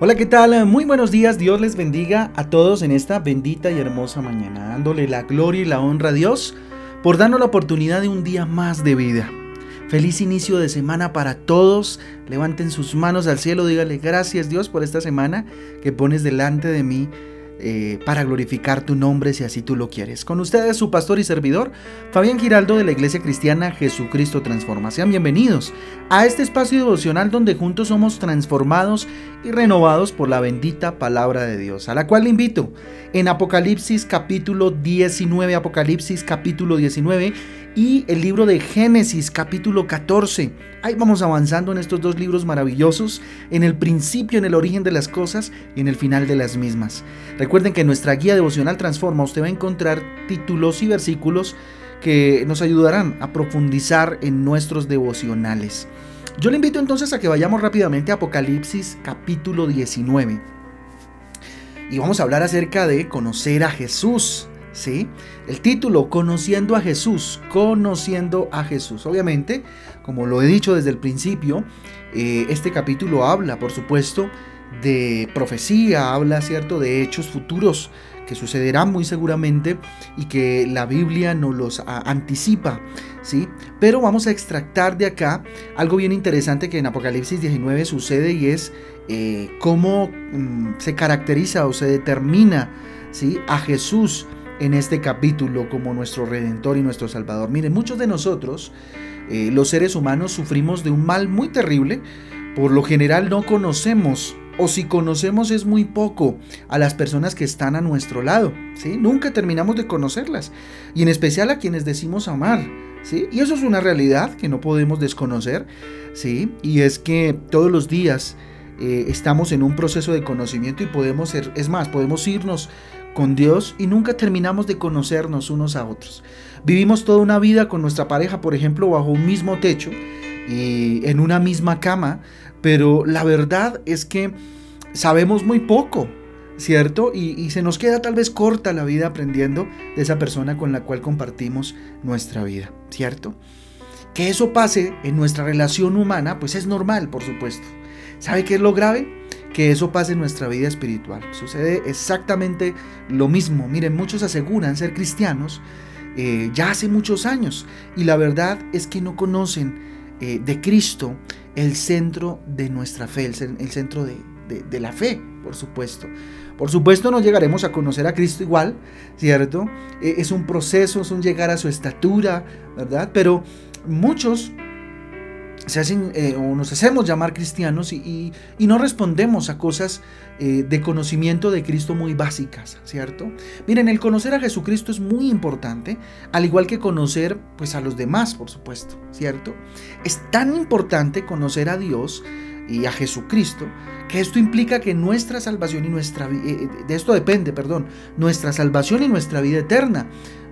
Hola, ¿qué tal? Muy buenos días. Dios les bendiga a todos en esta bendita y hermosa mañana, dándole la gloria y la honra a Dios por darnos la oportunidad de un día más de vida. Feliz inicio de semana para todos. Levanten sus manos al cielo, dígale gracias Dios por esta semana que pones delante de mí eh, para glorificar tu nombre si así tú lo quieres. Con ustedes su pastor y servidor, Fabián Giraldo de la Iglesia Cristiana Jesucristo Transforma. Sean bienvenidos a este espacio devocional donde juntos somos transformados y renovados por la bendita palabra de Dios, a la cual le invito en Apocalipsis capítulo 19, Apocalipsis capítulo 19 y el libro de Génesis capítulo 14. Ahí vamos avanzando en estos dos libros maravillosos, en el principio, en el origen de las cosas y en el final de las mismas. Recuerden que en nuestra guía devocional Transforma usted va a encontrar títulos y versículos que nos ayudarán a profundizar en nuestros devocionales. Yo le invito entonces a que vayamos rápidamente a Apocalipsis capítulo 19. Y vamos a hablar acerca de conocer a Jesús. ¿Sí? El título, Conociendo a Jesús, conociendo a Jesús. Obviamente, como lo he dicho desde el principio, eh, este capítulo habla, por supuesto, de profecía, habla, ¿cierto?, de hechos futuros que sucederán muy seguramente y que la Biblia nos los anticipa, ¿sí? Pero vamos a extractar de acá algo bien interesante que en Apocalipsis 19 sucede y es eh, cómo mm, se caracteriza o se determina, a Jesús en este capítulo como nuestro Redentor y nuestro Salvador. Miren, muchos de nosotros, eh, los seres humanos, sufrimos de un mal muy terrible. Por lo general no conocemos, o si conocemos es muy poco, a las personas que están a nuestro lado. ¿sí? Nunca terminamos de conocerlas. Y en especial a quienes decimos amar. ¿sí? Y eso es una realidad que no podemos desconocer. ¿sí? Y es que todos los días eh, estamos en un proceso de conocimiento y podemos ser, es más, podemos irnos con Dios y nunca terminamos de conocernos unos a otros. Vivimos toda una vida con nuestra pareja, por ejemplo, bajo un mismo techo y en una misma cama, pero la verdad es que sabemos muy poco, ¿cierto? Y, y, se nos queda tal vez corta la vida aprendiendo de esa persona con la cual compartimos nuestra vida, ¿cierto? Que eso pase en nuestra relación humana, pues es normal, por supuesto. ¿Sabe qué es lo grave? Que eso pase en nuestra vida espiritual. Sucede exactamente lo mismo. Miren, muchos aseguran ser cristianos eh, ya hace muchos años y la verdad es que no conocen eh, de Cristo el centro de nuestra fe, el, centro de, la fe, por supuesto. Por supuesto no llegaremos a conocer a Cristo igual, ¿cierto? Eh, es un proceso, es un llegar a su estatura, ¿verdad? Pero muchos se hacen eh, o nos hacemos llamar cristianos y, no respondemos a cosas eh, de conocimiento de Cristo muy básicas, ¿cierto? Miren, el conocer a Jesucristo es muy importante, al igual que conocer pues a los demás, por supuesto, ¿cierto? Es tan importante conocer a Dios y a Jesucristo que esto implica que nuestra salvación y nuestra eh, de esto depende, perdón, nuestra salvación y nuestra vida eterna.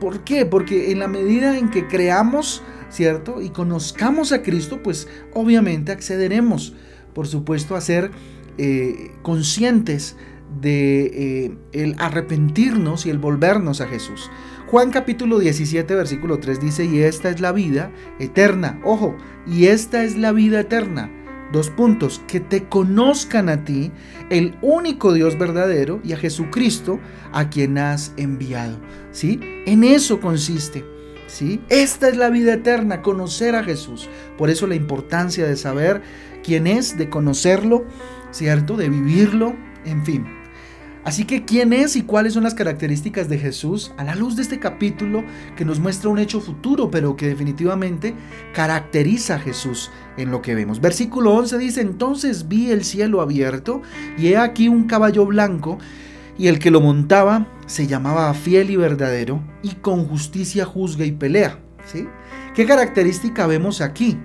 ¿Por qué? Porque en la medida en que creamos ¿cierto? Y conozcamos a Cristo, pues obviamente accederemos, por supuesto, a ser eh, conscientes de eh, el arrepentirnos y el volvernos a Jesús. Juan capítulo 17 versículo 3 dice, y esta es la vida eterna, ojo, y esta es la vida eterna. Dos puntos, que te conozcan a ti, el único Dios verdadero, y a Jesucristo, a quien has enviado. ¿Sí? En eso consiste. Esta es la vida eterna, conocer a Jesús. Por eso la importancia de saber quién es, de conocerlo, ¿cierto? De vivirlo, en fin. Así que, ¿quién es y cuáles son las características de Jesús a la luz de este capítulo que nos muestra un hecho futuro, pero que definitivamente caracteriza a Jesús en lo que vemos? Versículo 11 dice, entonces vi el cielo abierto y he aquí un caballo blanco y el que lo montaba se llamaba fiel y verdadero y con justicia juzga y pelea. ¿sí? ¿Qué característica vemos aquí?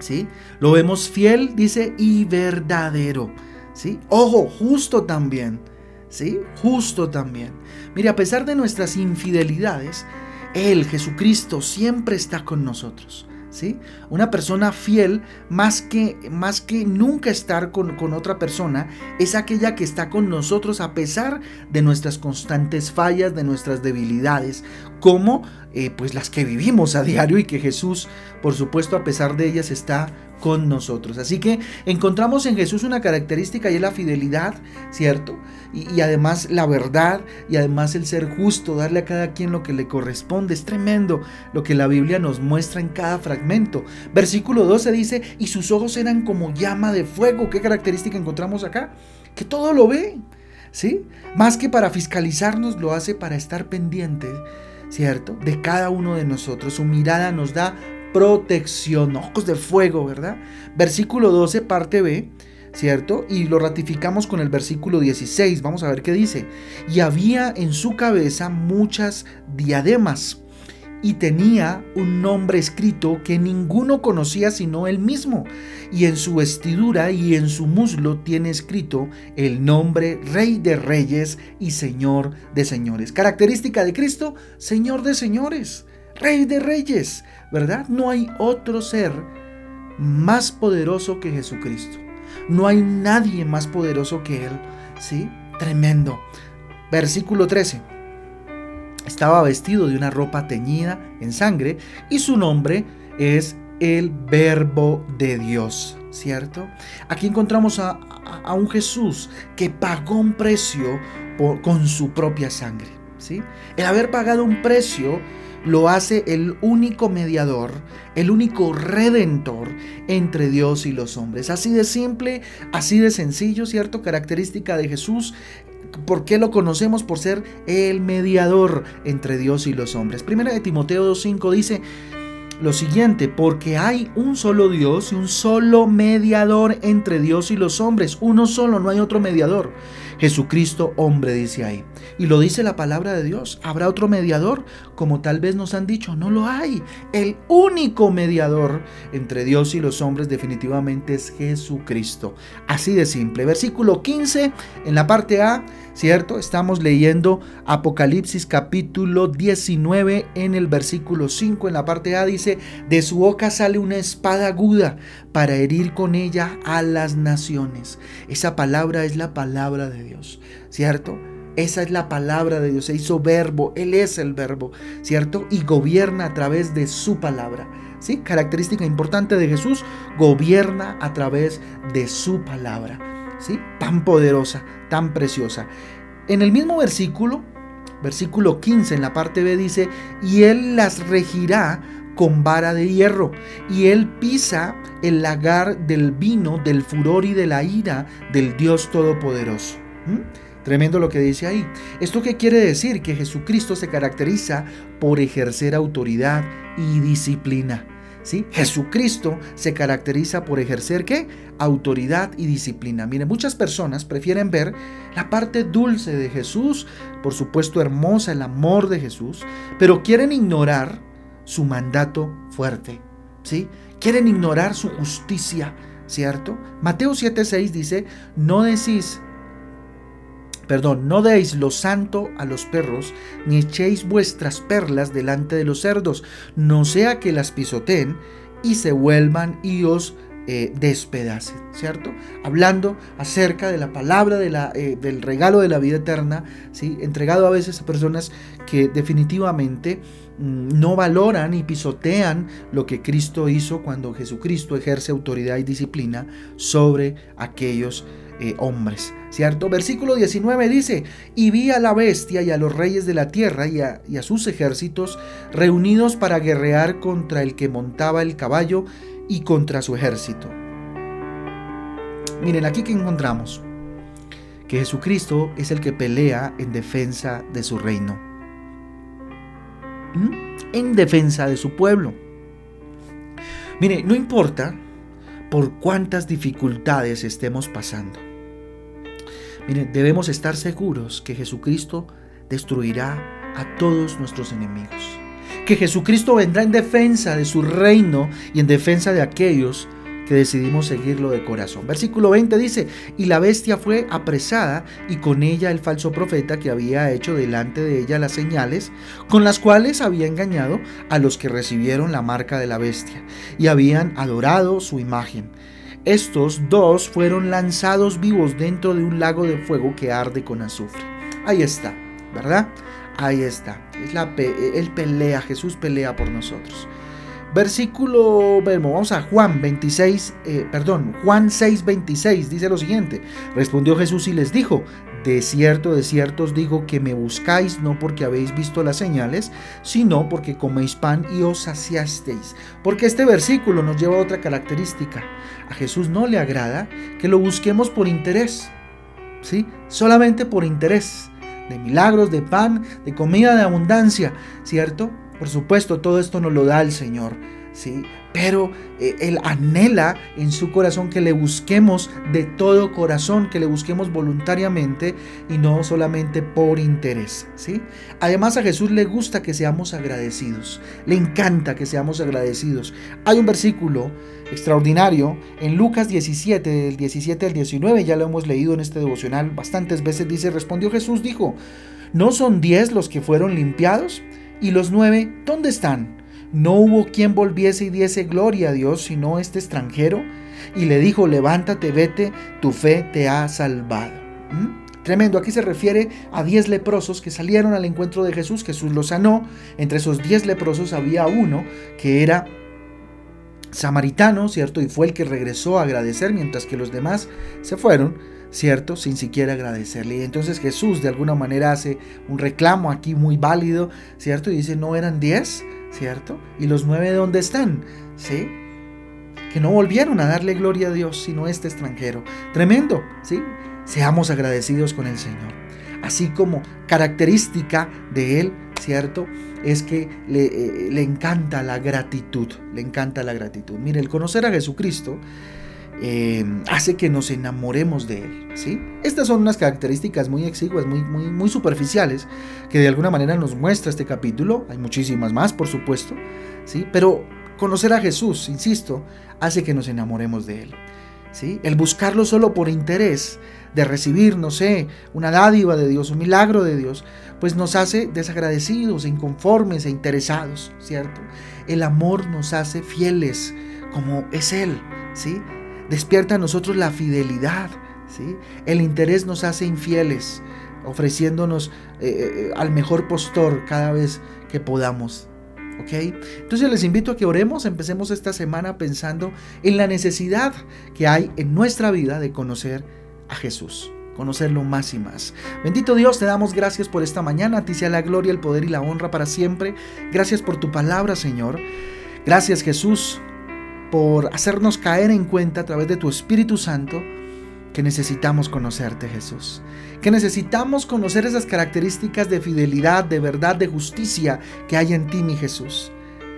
¿Sí? Lo vemos fiel, dice, y verdadero. ¿sí? Ojo, justo también. ¿sí? Justo también. Mire, a pesar de nuestras infidelidades, Él, Jesucristo, siempre está con nosotros. Una persona fiel, más que, más que nunca estar con, con, otra persona, es aquella que está con nosotros a pesar de nuestras constantes fallas, de nuestras debilidades. Como eh, pues las que vivimos a diario y que Jesús, por supuesto, a pesar de ellas, está con nosotros. Así que encontramos en Jesús una característica y es la fidelidad, ¿cierto? Y, además la verdad y además el ser justo, darle a cada quien lo que le corresponde. Es tremendo lo que la Biblia nos muestra en cada fragmento. Versículo 12 dice, y sus ojos eran como llama de fuego. ¿Qué característica encontramos acá? Que todo lo ve. ¿Sí? Más que para fiscalizarnos, lo hace para estar pendiente, ¿cierto? De cada uno de nosotros. Su mirada nos da protección, ojos de fuego, ¿verdad? Versículo 12, parte B, ¿cierto? Y lo ratificamos con el versículo 16, vamos a ver qué dice. Y había en su cabeza muchas diademas y tenía un nombre escrito que ninguno conocía sino él mismo. Y en su vestidura y en su muslo tiene escrito el nombre Rey de Reyes y Señor de Señores. Característica de Cristo, Señor de Señores, Rey de Reyes. ¿verdad? No hay otro ser más poderoso que Jesucristo. No hay nadie más poderoso que Él. ¿Sí? Tremendo. Versículo 13. Estaba vestido de una ropa teñida en sangre y su nombre es el verbo de Dios, ¿cierto? Aquí encontramos a, un Jesús que pagó un precio con su propia sangre, ¿sí? El haber pagado un precio lo hace el único mediador, el único redentor entre Dios y los hombres. Así de simple, así de sencillo, ¿cierto? Característica de Jesús. ¿Por qué lo conocemos? Por ser el mediador entre Dios y los hombres. Primera de Timoteo 2.5 dice lo siguiente, porque hay un solo Dios y un solo mediador entre Dios y los hombres. Uno solo, no hay otro mediador. Jesucristo hombre, dice ahí. Y lo dice la palabra de Dios. ¿Habrá otro mediador? Como tal vez nos han dicho, no lo hay. El único mediador entre Dios y los hombres definitivamente es Jesucristo. Así de simple. Versículo 15 en la parte A, ¿cierto? Estamos leyendo Apocalipsis capítulo 19 en el versículo 5. En la parte A dice, de su boca sale una espada aguda para herir con ella a las naciones. Esa palabra es la palabra de Dios, ¿cierto? Esa es la palabra de Dios, se hizo verbo, Él es el verbo, ¿cierto? Y gobierna a través de su palabra. ¿Sí? Característica importante de Jesús, gobierna a través de su palabra. Tan poderosa, tan preciosa. En el mismo versículo, versículo 15 en la parte B dice, y Él las regirá con vara de hierro, y Él pisa el lagar del vino, del furor y de la ira del Dios Todopoderoso. ¿Mm? Tremendo lo que dice ahí. ¿Esto qué quiere decir? Que Jesucristo se caracteriza por ejercer autoridad y disciplina. Jesucristo se caracteriza por ejercer qué? Autoridad y disciplina. Miren, muchas personas prefieren ver la parte dulce de Jesús, por supuesto hermosa, el amor de Jesús, pero quieren ignorar su mandato fuerte. ¿Sí? Quieren ignorar su justicia, ¿cierto? Mateo 7:6 dice, "No decís Perdón, no deis lo santo a los perros, ni echéis vuestras perlas delante de los cerdos, no sea que las pisoteen y se vuelvan y os eh, despedacen, ¿cierto? Hablando acerca de la palabra eh, del regalo de la vida eterna, ¿sí? Entregado a veces a personas que definitivamente mm, no valoran y pisotean lo que Cristo hizo cuando Jesucristo ejerce autoridad y disciplina sobre aquellos eh, hombres, ¿cierto? Versículo 19 dice, y vi a la bestia y a los reyes de la tierra y a, sus ejércitos reunidos para guerrear contra el que montaba el caballo y contra su ejército. Miren, aquí que encontramos que Jesucristo es el que pelea en defensa de su reino, ¿Mm? en defensa de su pueblo. Mire, no importa por cuántas dificultades estemos pasando debemos estar seguros que Jesucristo destruirá a todos nuestros enemigos. Que Jesucristo vendrá en defensa de su reino y en defensa de aquellos que decidimos seguirlo de corazón. Versículo 20 dice, y la bestia fue apresada y con ella el falso profeta que había hecho delante de ella las señales con las cuales había engañado a los que recibieron la marca de la bestia y habían adorado su imagen. Estos dos fueron lanzados vivos dentro de un lago de fuego que arde con azufre. Ahí está, ¿verdad? Ahí está. Es la, él pelea, Jesús pelea por nosotros. Versículo, vamos a Juan 26, eh, perdón, Juan 6, 26, dice lo siguiente. Respondió Jesús y les dijo, de cierto, de cierto os digo que me buscáis no porque habéis visto las señales, sino porque coméis pan y os saciasteis. Porque este versículo nos lleva a otra característica. A Jesús no le agrada que lo busquemos por interés, ¿sí? Solamente por interés, de milagros, de pan, de comida de abundancia, ¿cierto? Por supuesto, todo esto nos lo da el Señor, Pero eh, Él anhela en su corazón que le busquemos de todo corazón, que le busquemos voluntariamente y no solamente por interés, ¿sí? Además a Jesús le gusta que seamos agradecidos, le encanta que seamos agradecidos. Hay un versículo extraordinario en Lucas 17, del 17 al 19, ya lo hemos leído en este devocional bastantes veces, dice, respondió Jesús, dijo, ¿no son diez los que fueron limpiados? ¿Y los nueve dónde están? No hubo quien volviese y diese gloria a Dios, sino este extranjero. Y le dijo, levántate, vete, tu fe te ha salvado. ¿Mm? Tremendo, aquí se refiere a diez leprosos que salieron al encuentro de Jesús, Jesús los sanó, entre esos diez leprosos había uno que era samaritano, ¿cierto? Y fue el que regresó a agradecer, mientras que los demás se fueron, ¿cierto? Sin siquiera agradecerle. Y entonces Jesús de alguna manera hace un reclamo aquí muy válido, ¿cierto? Y dice, no eran diez, ¿cierto? Y los nueve, ¿dónde están? ¿Sí? Que no volvieron a darle gloria a Dios, sino este extranjero. Tremendo, ¿sí? Seamos agradecidos con el Señor. Así como característica de Él, ¿cierto? Es que le, eh, le, encanta la gratitud, le encanta la gratitud. Mire, el conocer a Jesucristo eh, hace que nos enamoremos de Él, ¿sí? Estas son unas características muy exiguas, muy, muy, muy superficiales, que de alguna manera nos muestra este capítulo. Hay muchísimas más, por supuesto, ¿sí? Pero conocer a Jesús, insisto, hace que nos enamoremos de Él. ¿Sí? El buscarlo solo por interés de recibir, no sé, una dádiva de Dios, un milagro de Dios, pues nos hace desagradecidos, inconformes e interesados, ¿cierto? El amor nos hace fieles como es Él, ¿sí? Despierta a nosotros la fidelidad, ¿sí? El interés nos hace infieles, ofreciéndonos eh, eh, al mejor postor cada vez que podamos, ¿ok? Entonces les invito a que oremos, empecemos esta semana pensando en la necesidad que hay en nuestra vida de conocer a Jesús conocerlo más y más. Bendito Dios, te damos gracias por esta mañana. A ti sea la gloria, el poder y la honra para siempre. Gracias por tu palabra, Señor. Gracias, Jesús, por hacernos caer en cuenta a través de tu Espíritu Santo que necesitamos conocerte, Jesús. Que necesitamos conocer esas características de fidelidad, de verdad, de justicia que hay en ti, mi Jesús.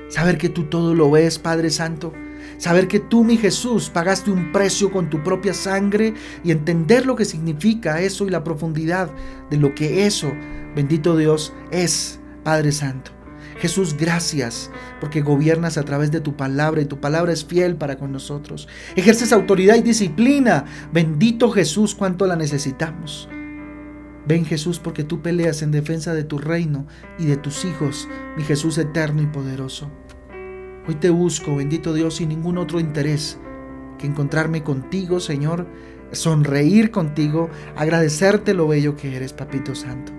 Saber que tú todo lo ves, Padre Santo Saber que tú, mi Jesús, pagaste un precio con tu propia sangre y entender lo que significa eso y la profundidad de lo que eso, bendito Dios, es, Padre Santo. Jesús, gracias porque gobiernas a través de tu palabra y tu palabra es fiel para con nosotros. Ejerces autoridad y disciplina. Bendito Jesús, cuánto la necesitamos. Ven Jesús porque tú peleas en defensa de tu reino y de tus hijos, mi Jesús eterno y poderoso. Hoy te busco, bendito Dios, sin ningún otro interés que encontrarme contigo, Señor, sonreír contigo, agradecerte lo bello que eres, Papito Santo.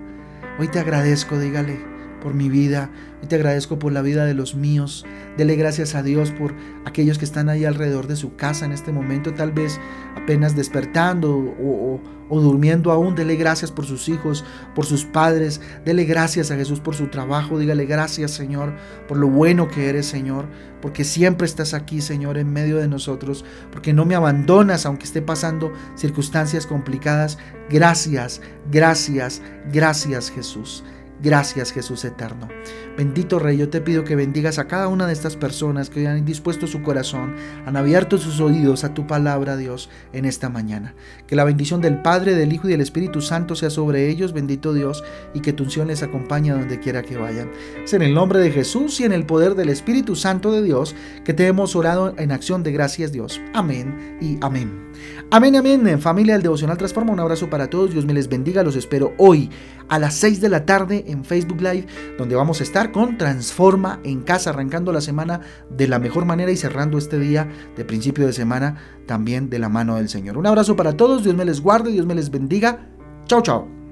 Hoy te agradezco, dígale, por mi vida, hoy te agradezco por la vida de los míos. Dele gracias a Dios por aquellos que están ahí alrededor de su casa en este momento, tal vez apenas despertando o, o durmiendo aún, dele gracias por sus hijos, por sus padres, dele gracias a Jesús por su trabajo, dígale gracias Señor por lo bueno que eres Señor, porque siempre estás aquí Señor en medio de nosotros, porque no me abandonas aunque esté pasando circunstancias complicadas. Gracias, gracias, gracias Jesús. Gracias Jesús eterno. Bendito Rey, yo te pido que bendigas a cada una de estas personas que han dispuesto su corazón, han abierto sus oídos a tu palabra, Dios, en esta mañana. Que la bendición del Padre, del Hijo y del Espíritu Santo sea sobre ellos, bendito Dios, y que tu unción les acompañe a donde quiera que vayan. Es en el nombre de Jesús y en el poder del Espíritu Santo de Dios que te hemos orado en acción de gracias, Dios. Amén y amén. Amén, amén. Familia del Devocional Transforma, un abrazo para todos. Dios me les bendiga. Los espero hoy a las 6 de la en Facebook Live, donde vamos a estar con Transforma en casa, arrancando la semana de la mejor manera y cerrando este día de principio de semana también de la mano del Señor. Un abrazo para todos. Dios me les guarde. Dios me les bendiga. Chao, chao.